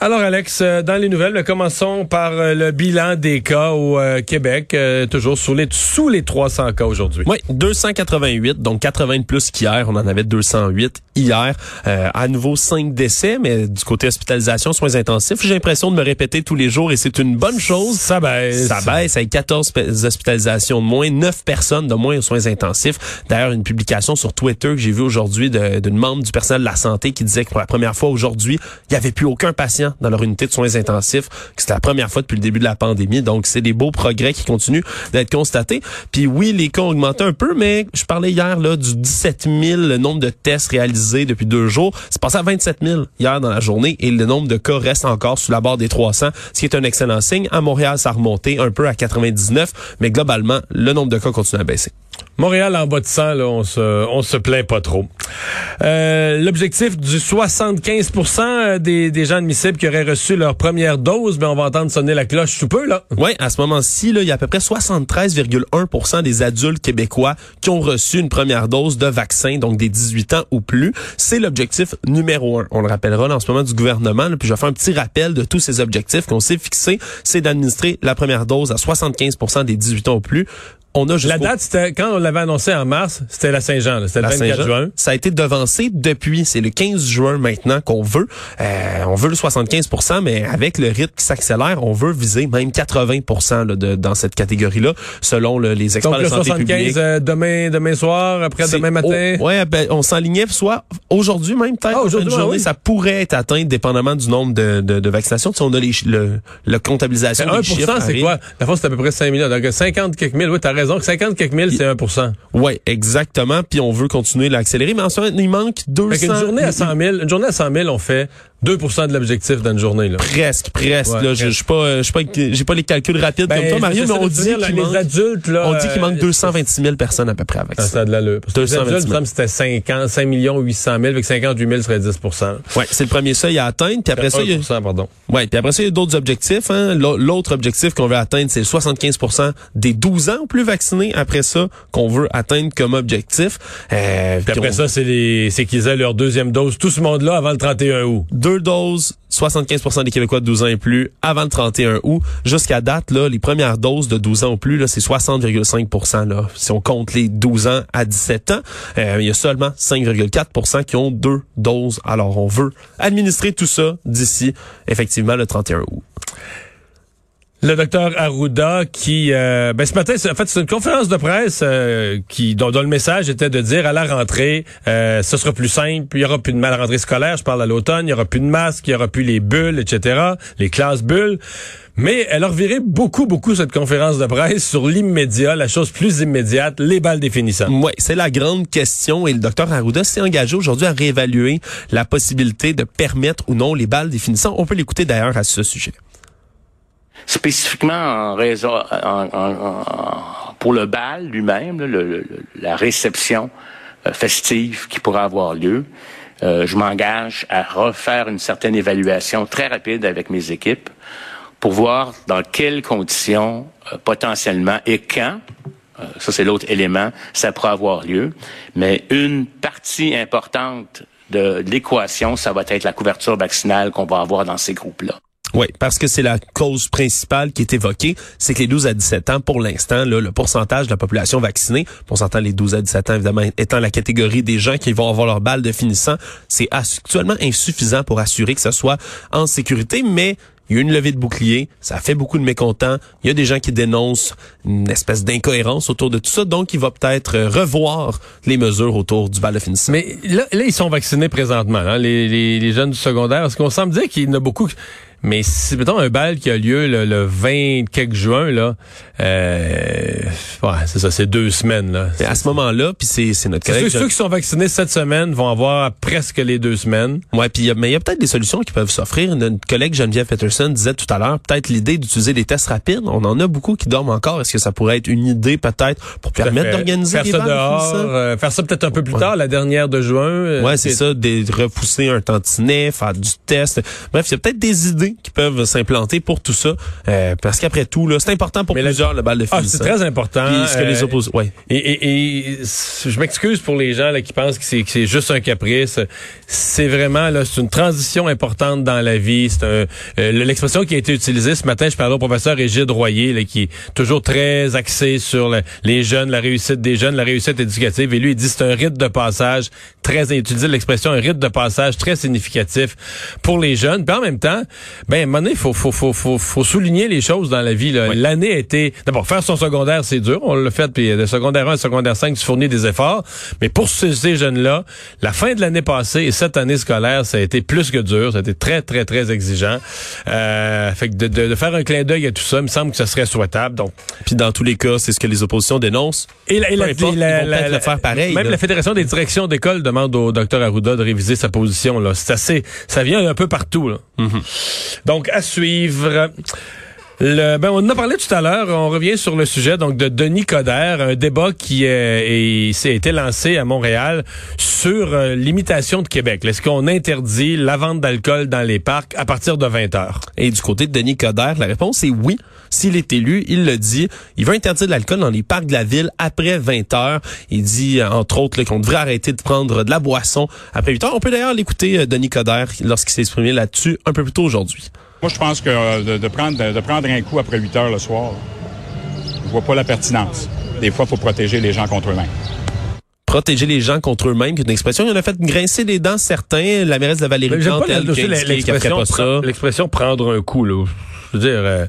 Alors Alex, euh, dans les nouvelles, commençons par euh, le bilan des cas au euh, Québec, toujours sous les, sous les 300 cas aujourd'hui. Oui, 288, donc 80 de plus qu'hier. On en avait 208 hier. à nouveau 5 décès, mais du côté hospitalisation, soins intensifs, j'ai l'impression de me répéter tous les jours et c'est une bonne chose. Ça baisse. Ça baisse avec 14 hospitalisations de moins, 9 personnes de moins aux soins intensifs. D'ailleurs, une publication sur Twitter que j'ai vue aujourd'hui d'une membre du personnel de la santé qui disait que pour la première fois aujourd'hui, il n'y avait plus aucun patient dans leur unité de soins intensifs, que c'était la première fois depuis le début de la pandémie. Donc, c'est des beaux progrès qui continuent d'être constatés. Puis oui, les cas ont augmenté un peu, mais je parlais hier là du 17 000, le nombre de tests réalisés depuis deux jours. C'est passé à 27 000 hier dans la journée et le nombre de cas reste encore sous la barre des 300, ce qui est un excellent signe. À Montréal, ça a remonté un peu à 99, mais globalement, le nombre de cas continue à baisser. Montréal en bas de 100, là, on se, on se plaint pas trop. Euh, L'objectif du 75 euh, des, des gens admissibles qui auraient reçu leur première dose, ben on va entendre sonner la cloche sous peu. là. Oui, à ce moment-ci, il y a à peu près 73,1% des adultes québécois qui ont reçu une première dose de vaccin, donc des 18 ans ou plus. C'est l'objectif numéro un. On le rappellera en ce moment du gouvernement. puis je vais faire un petit rappel de tous ces objectifs qu'on s'est fixés. C'est d'administrer la première dose à 75 des 18 ans ou plus la date, c'était quand on l'avait annoncé en mars, c'était la Saint-Jean, c'était le 24 juin. Ça a été devancé depuis, c'est le 15 juin maintenant qu'on veut. Euh, on veut le 75% mais avec le rythme qui s'accélère, on veut viser même 80 là, de, dans cette catégorie-là, selon les experts Donc, de santé 75 euh, demain, demain soir, après demain matin? ouais, ben, on s'enlignait soit aujourd'hui même peut-être. Ah, aujourd'hui, journée, ça pourrait être atteint dépendamment du nombre de, de, de vaccinations. Si on a les, le, le comptabilisation des 1 c'est quoi? La fois c'est à peu près 5 millions. Donc 50 quelques mille. Oui, raison donc 50 quelques mille, c'est 1 Oui, exactement. Puis on veut continuer l'accélérer. Mais en ce moment, il manque 200... une journée à 100 000, une journée à 100 000, on fait 2% de l'objectif dans une journée. Là. Presque, presque. là, je suis pas, je pas, j'ai pas les calculs rapides comme ben, toi, Mario, mais on dit qu'il manque, adultes, là, on dit qu'il manque 226 euh, 000 personnes à peu près avec ça. Ça de l'allure. 226 000. c'était 50, 5 millions 800 000, avec 58 000 serait 10% Ouais, c'est le premier seuil à atteindre. Puis après ça, il y a, pardon. Ouais, puis après ça, il y a d'autres objectifs. Hein. L'autre objectif qu'on veut atteindre, c'est le 75% des 12 ans ou plus vaccinés. Après ça, qu'on veut atteindre comme objectif. Euh, puis après ça, c'est c'est qu'ils aient leur deuxième dose, tout ce monde-là avant le 31 août. Deux doses 75% des Québécois de 12 ans et plus avant le 31 août. Jusqu'à date, là, les premières doses de 12 ans ou plus, c'est 60,5 là. Si on compte les 12 ans à 17 ans, euh, il y a seulement 5,4% qui ont deux doses. Alors, on veut administrer tout ça d'ici, effectivement, le 31 août. Le docteur Arruda qui, euh, ben ce matin, en fait, c'est une conférence de presse euh, qui dont, le message était de dire à la rentrée, euh, ce sera plus simple, il y aura plus de mal à la rentrée scolaire, je parle à l'automne, il y aura plus de masques, il y aura plus les bulles, etc., les classes bulles. Mais elle a reviré beaucoup, beaucoup cette conférence de presse sur l'immédiat, la chose plus immédiate, les balles définissantes. Oui, c'est la grande question et le docteur Arruda s'est engagé aujourd'hui à réévaluer la possibilité de permettre ou non les balles définissantes. On peut l'écouter d'ailleurs à ce sujet spécifiquement en raison, pour le bal lui-même, la réception euh, festive qui pourra avoir lieu. Euh, je m'engage à refaire une certaine évaluation très rapide avec mes équipes pour voir dans quelles conditions euh, potentiellement et quand, ça c'est l'autre élément, ça pourra avoir lieu. Mais une partie importante de l'équation, ça va être la couverture vaccinale qu'on va avoir dans ces groupes-là. Oui, parce que c'est la cause principale qui est évoquée, c'est que les 12 à 17 ans, pour l'instant, le pourcentage de la population vaccinée, pour s'entendre les 12 à 17 ans, évidemment, étant la catégorie des gens qui vont avoir leur balle de finissant, c'est actuellement insuffisant pour assurer que ce soit en sécurité, mais il y a une levée de bouclier, ça fait beaucoup de mécontents. Il y a des gens qui dénoncent une espèce d'incohérence autour de tout ça, donc il va peut-être revoir les mesures autour du bal de finissant. Mais là, là ils sont vaccinés présentement, hein, les, jeunes du secondaire, parce qu'on semble dire qu'il y en a beaucoup mais si, mettons, un bal qui a lieu le, 20 quelques juin, là, euh, ouais, c'est ça, c'est deux semaines, là. à ce moment-là, puis c'est, c'est notre collègue... Ceux, ceux, qui sont vaccinés cette semaine vont avoir presque les deux semaines. Ouais, puis mais il y a peut-être des solutions qui peuvent s'offrir. Notre collègue Geneviève Peterson disait tout à l'heure, peut-être l'idée d'utiliser des tests rapides. On en a beaucoup qui dorment encore. Est-ce que ça pourrait être une idée, peut-être, pour permettre d'organiser faire ça dehors, euh, faire ça peut-être un peu plus tard, la dernière de juin. Euh, ouais, c'est ça, des, repousser un tantinet, faire du test. Bref, il y a peut-être des idées idées qui peuvent s'implanter pour tout ça. Euh, parce qu'après tout, là, c'est important pour plusieurs, le bal de ah, c'est très important. ce que les oppose... ouais. Et, et, et je m'excuse pour les gens là, qui pensent que c'est, que c'est juste un caprice. C'est vraiment là, c'est une transition importante dans la vie. C'est un, l'expression qui a été utilisée ce matin, je parlais au professeur Régide Royer, là, qui est toujours très axé sur les jeunes, la réussite des jeunes, la réussite éducative. Et lui, il dit c'est un rite de passage très, il utilisait l'expression un rite de passage très significatif pour les jeunes. Puis en même temps, ben, à un moment donné, faut, faut, faut, faut, faut souligner les choses dans la vie. L'année a été, d'abord, faire son secondaire, c'est dur. On l'a fait, puis de secondaire 1 à secondaire 5, tu fournis des efforts. Mais pour ces, ces jeunes-là, la fin de l'année passée et cette année scolaire, ça a été plus que dur. Ça a été très, très, très exigeant. Euh, fait que de, de, faire un clin d'œil à tout ça, il me semble que ce serait souhaitable. Donc, puis dans tous les cas, c'est ce que les oppositions dénoncent. Et la, le faire pareil. Même la Fédération des directions d'école demande au docteur Arruda de réviser sa position. Là, c'est assez, ça vient un peu partout. Là. Mm-hmm. Donc à suivre. Ben, on en a parlé tout à l'heure. On revient sur le sujet donc de Denis Coderre, un débat qui euh, s'est été lancé à Montréal sur euh, l'imitation de Québec. Est-ce qu'on interdit la vente d'alcool dans les parcs à partir de 20 heures? Et du côté de Denis Coderre, la réponse est oui. S'il est élu, il le dit. Il veut interdire l'alcool dans les parcs de la ville après 20 heures. Il dit, euh, entre autres, qu'on devrait arrêter de prendre de la boisson après 8 heures. On peut d'ailleurs l'écouter, Denis Coderre, lorsqu'il s'est exprimé là-dessus un peu plus tôt aujourd'hui. Moi, je pense que euh, de, prendre, de, prendre un coup après 8 heures le soir, je vois pas la pertinence. Des fois, il faut protéger les gens contre eux-mêmes protéger les gens contre eux-mêmes, qui est une expression. Il en a fait grincer les dents certains. La mairesse de Valérie Plante, l'expression prendre un coup. Là. Je veux dire, euh,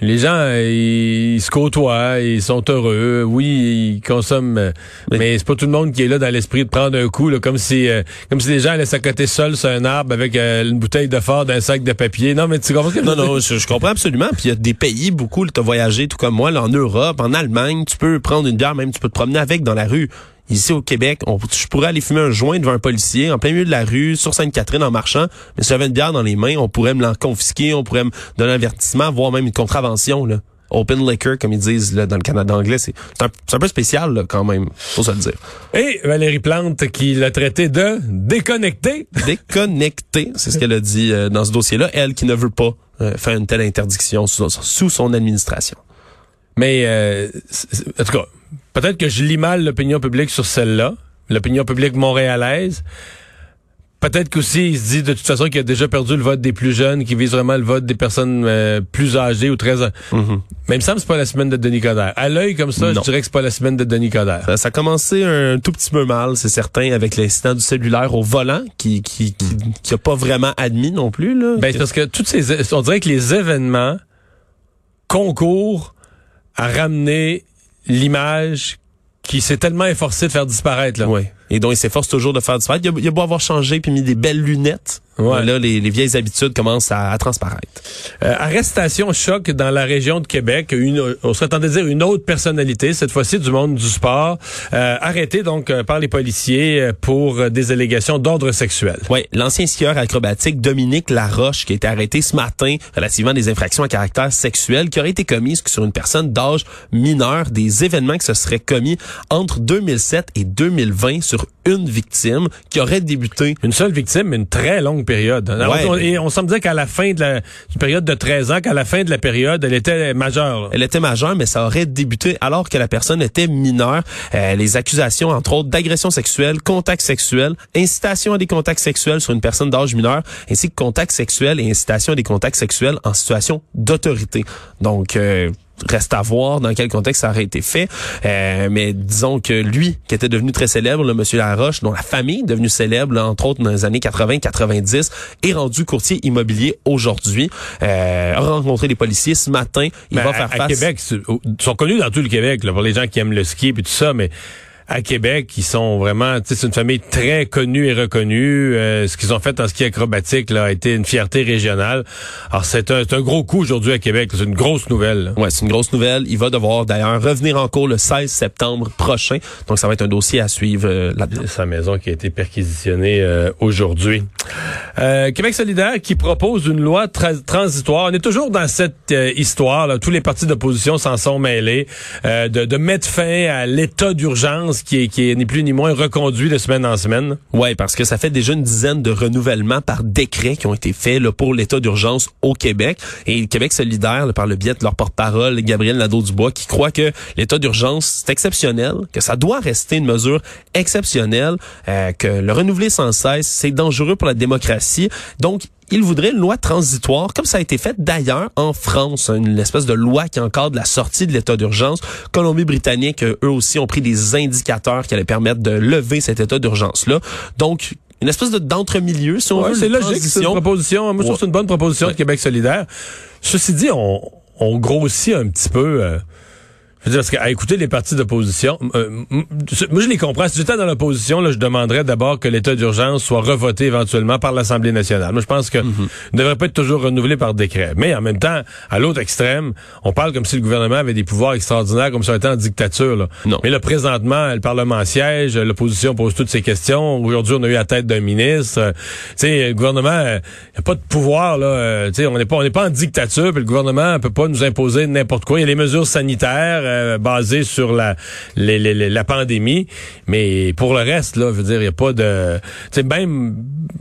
les gens, ils, se côtoient, ils sont heureux. Oui, ils consomment, mais, c'est pas tout le monde qui est là dans l'esprit de prendre un coup, là, comme si, euh, comme si les gens allaient s'accoter seuls sur un arbre avec euh, une bouteille de fort d'un sac de papier. Non, mais tu comprends ce que Non, non, je, comprends absolument. Puis il y a des pays, beaucoup, tu as voyagé, tout comme moi, là, en Europe, en Allemagne, tu peux prendre une bière, même tu peux te promener avec dans la rue. Ici au Québec, on, je pourrais aller fumer un joint devant un policier en plein milieu de la rue, sur Sainte-Catherine en marchant, mais si j'avais une bière dans les mains, on pourrait me l'en confisquer, on pourrait me donner un avertissement, voire même une contravention. Là. Open liquor, comme ils disent là, dans le Canada anglais, c'est un, un, peu spécial là, quand même, faut se le dire. Et Valérie Plante qui l'a traité de déconnecté. Déconnecté, c'est ce qu'elle a dit euh, dans ce dossier-là. Elle qui ne veut pas euh, faire une telle interdiction sous, sous son administration. Mais euh, en tout cas, peut-être que je lis mal l'opinion publique sur celle-là, l'opinion publique montréalaise. Peut-être qu'aussi, il se dit de toute façon qu'il a déjà perdu le vote des plus jeunes, qui vise vraiment le vote des personnes euh, plus âgées ou très... Mm -hmm. Mais il me semble que c'est pas la semaine de Denis Coderre. À l'œil comme ça, je dirais que c'est pas la semaine de Denis Coderre. Ça, a commencé un tout petit peu mal, c'est certain, avec l'incident du cellulaire au volant, qui qui, qui, qui a pas vraiment admis non plus. Là, ben, parce que toutes ces... On dirait que les événements concourent à ramener l'image qui s'est tellement efforcé de faire disparaître. Là. Oui. Et donc, il s'efforce toujours de faire disparaître. Il a, il a beau avoir changé puis mis des belles lunettes. Ouais. Là, les, les, vieilles habitudes commencent à, à transparaître. Euh, arrestation choc dans la région de Québec. Une, on serait tenté de dire une autre personnalité, cette fois-ci du monde du sport, euh, arrêté donc euh, par les policiers euh, pour des allégations d'ordre sexuel. Oui, l'ancien skieur acrobatique Dominique Laroche qui a été arrêté ce matin relativement des infractions à caractère sexuel qui auraient été commises sur une personne d'âge mineur, des événements qui se seraient commis entre 2007 et 2020 sur une victime qui aurait débuté. Une seule victime, mais une très longue période. et on semble dire qu'à la fin de la période de 13 ans, qu'à la fin de la période, elle était majeure. Elle était majeure, mais ça aurait débuté alors que la personne était mineure. Euh, les accusations, entre autres, d'agression sexuelle, contact sexuel, incitation à des contacts sexuels sur une personne d'âge mineur, ainsi que contact sexuel et incitation à des contacts sexuels en situation d'autorité. Donc, euh, reste à voir dans quel contexte ça aurait été fait. Euh, mais disons que lui, qui était devenu très célèbre, le monsieur Laroche, dont la famille est devenue célèbre, entre autres dans les années 80-90, est rendu courtier immobilier aujourd'hui. Euh, a rencontré les policiers ce matin. Il va faire face... À Québec, ils sont connus dans tout le Québec, là, pour les gens qui aiment le ski et tout ça, mais à Québec, ils sont vraiment, c'est une famille très connue et reconnue. Euh, ce qu'ils ont fait en ski acrobatique là, a été une fierté régionale. Alors c'est un, un, gros coup aujourd'hui à Québec. C'est une grosse nouvelle. Ouais, c'est une grosse nouvelle. Il va devoir d'ailleurs revenir en cours le 16 septembre prochain. Donc ça va être un dossier à suivre euh, là-dedans. Sa maison qui a été perquisitionnée euh, aujourd'hui. Québec solidaire qui propose une loi transitoire. On est toujours dans cette histoire. Là. Tous les partis d'opposition s'en sont mêlés de, de mettre fin à l'état d'urgence qui est, qui est plus ni moins reconduit de semaine en semaine. Oui, parce que ça fait déjà une dizaine de renouvellements par décret qui ont été faits là, pour l'état d'urgence au Québec. Et Québec solidaire, là, par le biais de leur porte-parole, Gabriel Nadeau-Dubois, qui croit que l'état d'urgence, c'est exceptionnel, que ça doit rester une mesure exceptionnelle, euh, que le renouveler sans cesse, c'est dangereux pour la démocratie. Donc, il voudrait une loi transitoire, comme ça a été fait d'ailleurs en France, une espèce de loi qui encadre la sortie de l'état d'urgence. Colombie-Britannique, eux aussi, ont pris des indicateurs qui allaient permettre de lever cet état d'urgence-là. Donc, une espèce de d'entre-milieu, si on veut. C'est logique, c'est une proposition. Moi, je trouve que c'est une bonne proposition de Québec solidaire. Ceci dit, on, on grossit un petit peu... Euh, je veux dire, parce qu'à écouter les partis d'opposition, euh, moi je les comprends. Si j'étais dans l'opposition, là, je demanderais d'abord que l'état d'urgence soit revoté éventuellement par l'Assemblée nationale. Moi, je pense que Mhm. ne devrait pas être toujours renouvelé par décret. Mais en même temps, à l'autre extrême, on parle comme si le gouvernement avait des pouvoirs extraordinaires, comme si on était en dictature. Là. Non. Mais là, présentement, le Parlement siège, l'opposition pose toutes ces questions. Aujourd'hui, on a eu la tête d'un ministre. Euh, tu sais, le gouvernement, euh, il n'y a pas de pouvoir. Là, euh, tu sais, on n'est pas, on n'est pas en dictature. Puis le gouvernement peut pas nous imposer n'importe quoi. Il y a les mesures sanitaires euh, basées sur la, la pandémie. Mais pour le reste, là, je veux dire, il n'y a pas de... Tu même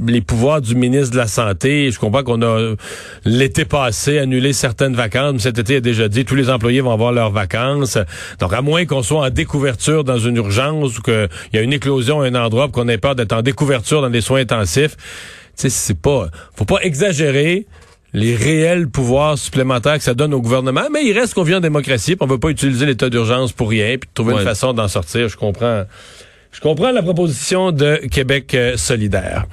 les pouvoirs du ministre de la Santé, je comprends qu'on a, l'été passé, annulé certaines vacances. Mais cet été, a déjà dit, tous les employés vont avoir leurs vacances. Donc, à moins qu'on soit en découverture dans une urgence ou qu'il y a une éclosion à un endroit, qu'on ait peur d'être en découverture dans des soins intensifs, tu sais, c'est pas... Faut pas exagérer les réels pouvoirs supplémentaires que ça donne au gouvernement, mais il reste qu'on vit en démocratie, puis on veut pas utiliser l'état d'urgence pour rien, puis trouver Ouais. une façon d'en sortir. Je comprends. Je comprends la proposition de Québec euh, solidaire.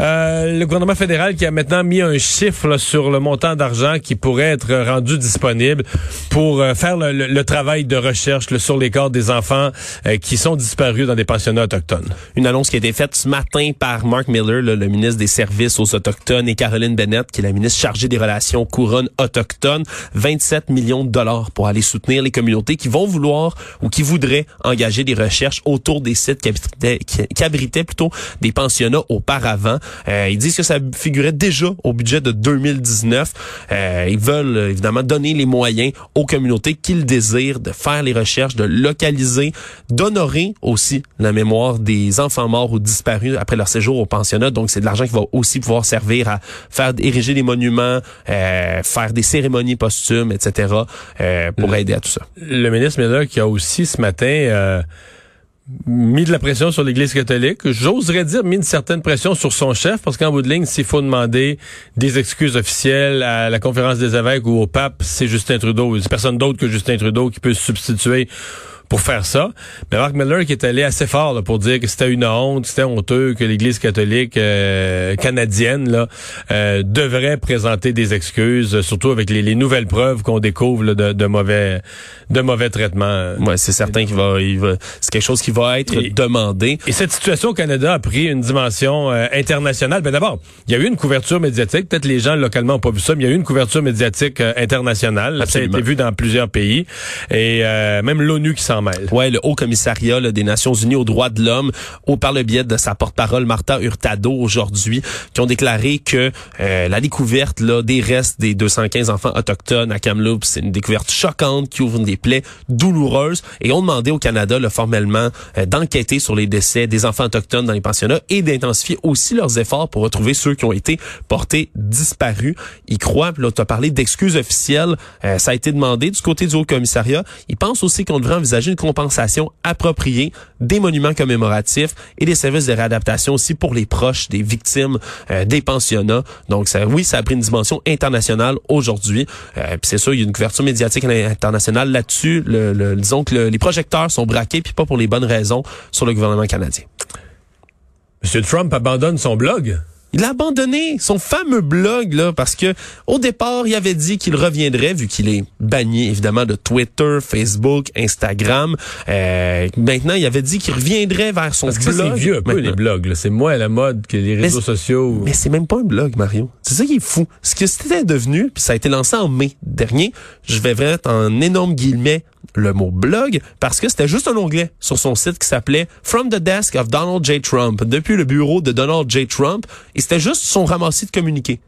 Euh, le gouvernement fédéral qui a maintenant mis un chiffre là, sur le montant d'argent qui pourrait être rendu disponible pour euh, faire le, le- le travail de recherche là, sur les corps des enfants euh, qui sont disparus dans des pensionnats autochtones. Une annonce qui a été faite ce matin par Mark Miller, là, le ministre des Services aux Autochtones, et Caroline Bennett, qui est la ministre chargée des relations couronnes autochtones. 27 millions de dollars pour aller soutenir les communautés qui vont vouloir ou qui voudraient engager des recherches autour des sites qui abritaient, qui, qui abritaient plutôt des pensionnats auparavant. Euh, ils disent que ça figurait déjà au budget de 2019. Euh, ils veulent euh, évidemment donner les moyens aux communautés qu'ils désirent de faire les recherches, de localiser, d'honorer aussi la mémoire des enfants morts ou disparus après leur séjour au pensionnat. Donc, c'est de l'argent qui va aussi pouvoir servir à faire ériger des monuments, euh, faire des cérémonies posthumes, etc., euh, pour aider à tout ça. Le ministre qui a aussi ce matin euh, mis de la pression sur l'Église catholique. J'oserais dire mis une certaine pression sur son chef parce qu'en bout de ligne, s'il faut demander des excuses officielles à la conférence des évêques ou au pape, c'est Justin Trudeau. C'est personne d'autre que Justin Trudeau qui peut se substituer pour faire ça. Mais Mark Miller qui est allé assez fort là, pour dire que c'était une honte, c'était honteux que l'Église catholique euh, canadienne là, euh, devrait présenter des excuses, surtout avec les, les nouvelles preuves qu'on découvre là, de, de mauvais de mauvais traitements. Ouais, c'est certain qu'il va, il va c'est quelque chose qui va être Et- demandé. Et cette situation au Canada a pris une dimension euh, internationale. Ben d'abord, il y a eu une couverture médiatique. Peut-être les gens localement n'ont pas vu ça, mais il y a eu une couverture médiatique euh, internationale. Ça a été vu dans plusieurs pays. Et euh, même l'ONU qui s'en mêle. Ouais, le Haut Commissariat là, des Nations Unies aux droits de l'homme, au par le biais de sa porte-parole Martha Hurtado aujourd'hui, qui ont déclaré que euh, la découverte là des restes des 215 enfants autochtones à Kamloops, c'est une découverte choquante qui ouvre des plaies douloureuses et ont demandé au Canada là, formellement euh, d'enquêter sur les décès des enfants autochtones dans les pensionnats et d'intensifier aussi leurs efforts pour retrouver ceux qui ont été portés disparus. Ils croient, là, tu as parlé d'excuses officielles, euh, ça a été demandé du côté du Haut Commissariat. Ils pensent aussi qu'on devrait envisager une compensation appropriée des monuments commémoratifs et des services de réadaptation aussi pour les proches des victimes euh, des pensionnats. Donc, ça, oui, ça a pris une dimension internationale aujourd'hui. Euh, puis c'est sûr, il y a une couverture médiatique internationale là-dessus. Le, le- disons que le- les projecteurs sont braqués, puis pas pour les bonnes raisons, sur le gouvernement canadien. M. Trump abandonne son blog. Il a abandonné son fameux blog là parce que au départ, il avait dit qu'il reviendrait vu qu'il est banni évidemment de Twitter, Facebook, Instagram. Euh, maintenant, il avait dit qu'il reviendrait vers son Parce que blog. c'est vieux un peu, maintenant. les blogs. là. C'est moins à la mode que les réseaux Mais- sociaux. Mais c'est même pas un blog, Mario. C'est ça qui est fou. Ce que c'était devenu, puis ça a été lancé en mai dernier, je vais mettre en énorme guillemets le mot blog, parce que c'était juste un onglet sur son site qui s'appelait From the Desk of Donald J. Trump, depuis le bureau de Donald J. Trump, et c'était juste son ramassis de communiqués.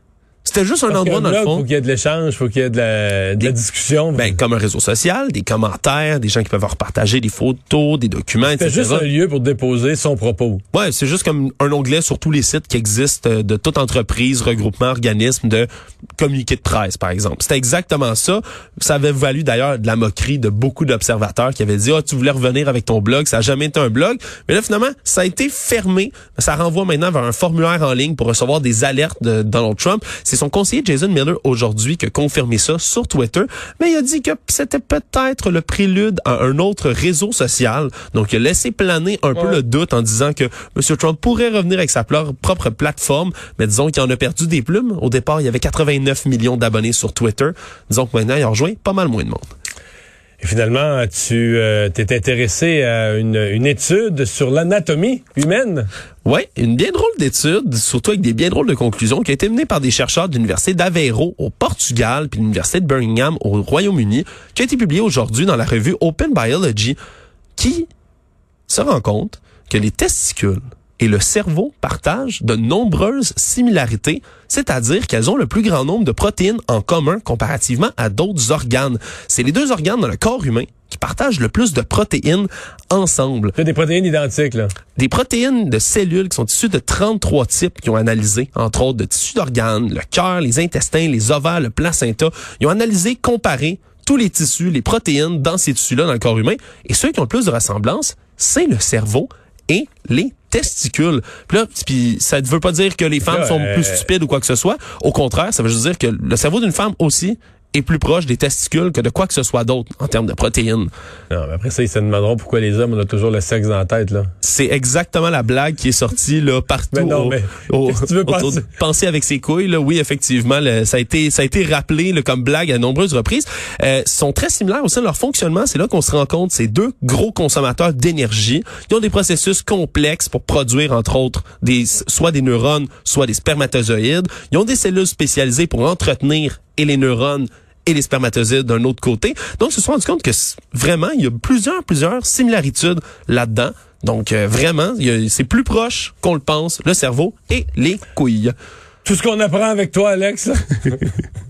C'était juste un Parce endroit qu'un dans le blog, fond. Faut qu'il y ait de l'échange, faut qu'il y ait de la, de la discussion. Ben, comme un réseau social, des commentaires, des gens qui peuvent repartager des photos, des documents, c'est etc. juste un lieu pour déposer son propos. Ouais, c'est juste comme un onglet sur tous les sites qui existent euh, de toute entreprise, regroupement, organisme de communiqué de presse, par exemple. C'était exactement ça. Ça avait valu d'ailleurs de la moquerie de beaucoup d'observateurs qui avaient dit, ah, tu voulais revenir avec ton blog, ça a jamais été un blog. Mais là, finalement, ça a été fermé. Ça renvoie maintenant vers un formulaire en ligne pour recevoir des alertes de Donald Trump. C'est son conseiller Jason Miller aujourd'hui qui a confirmé ça sur Twitter. Mais il a dit que c'était peut-être le prélude à un autre réseau social. Donc, il a laissé planer un peu le doute en disant que M. Trump pourrait revenir avec sa propre plateforme. Mais disons qu'il en a perdu des plumes. Au départ, il y avait 89 millions d'abonnés sur Twitter. Disons que maintenant, il a rejoint pas mal moins de monde. Et finalement, tu euh, t'es intéressé à une, une étude sur l'anatomie humaine? Ouais, une bien drôle d'étude, surtout avec des bien drôles de conclusions, qui a été menée par des chercheurs de l'Université d'Aveiro au Portugal puis l'Université de Birmingham au Royaume-Uni, qui a été publiée aujourd'hui dans la revue Open Biology, qui se rend compte que les testicules et le cerveau partagent de nombreuses similarités, c'est-à-dire qu'elles ont le plus grand nombre de protéines en commun comparativement à d'autres organes. C'est les deux organes dans le corps humain qui partagent le plus de protéines ensemble des protéines identiques, là. des protéines de cellules qui sont issues de 33 types qui ont analysé, entre autres de tissus d'organes, le cœur, les intestins, les ovaires, le placenta. Ils ont analysé, comparé tous les tissus, les protéines dans ces tissus-là dans le corps humain. Et ceux qui ont le plus de ressemblance, c'est le cerveau et les testicules. Puis là, puis ça ne veut pas dire que les femmes Là, sont euh, plus stupides ou quoi que ce soit. Au contraire, ça veut juste dire que le cerveau d'une femme aussi est plus proche des testicules que de quoi que ce soit d'autre en termes de protéines. Non, mais après ça, ils se demanderont pourquoi les hommes, on a toujours le sexe dans la tête, là. C'est exactement la blague qui est sortie là partout. Mais non, au- mais au- tu veux penser? de- penser avec ses couilles là. Oui, effectivement, ça a été ça a été rappelé là, comme blague à de nombreuses reprises. Euh, sont très similaires aussi dans leur fonctionnement. C'est là qu'on se rend compte. Ces deux gros consommateurs d'énergie. Ils ont des processus complexes pour produire entre autres des soit des neurones, soit des spermatozoïdes. Ils ont des cellules spécialisées pour entretenir et les neurones et les spermatozoïdes d'un autre côté. Donc, ils se sont rendus compte que vraiment, il y a plusieurs, plusieurs similarités là-dedans. Donc, euh, vraiment, il y a- c'est plus proche qu'on le pense, le cerveau et les couilles. Tout ce qu'on apprend avec toi, Alex.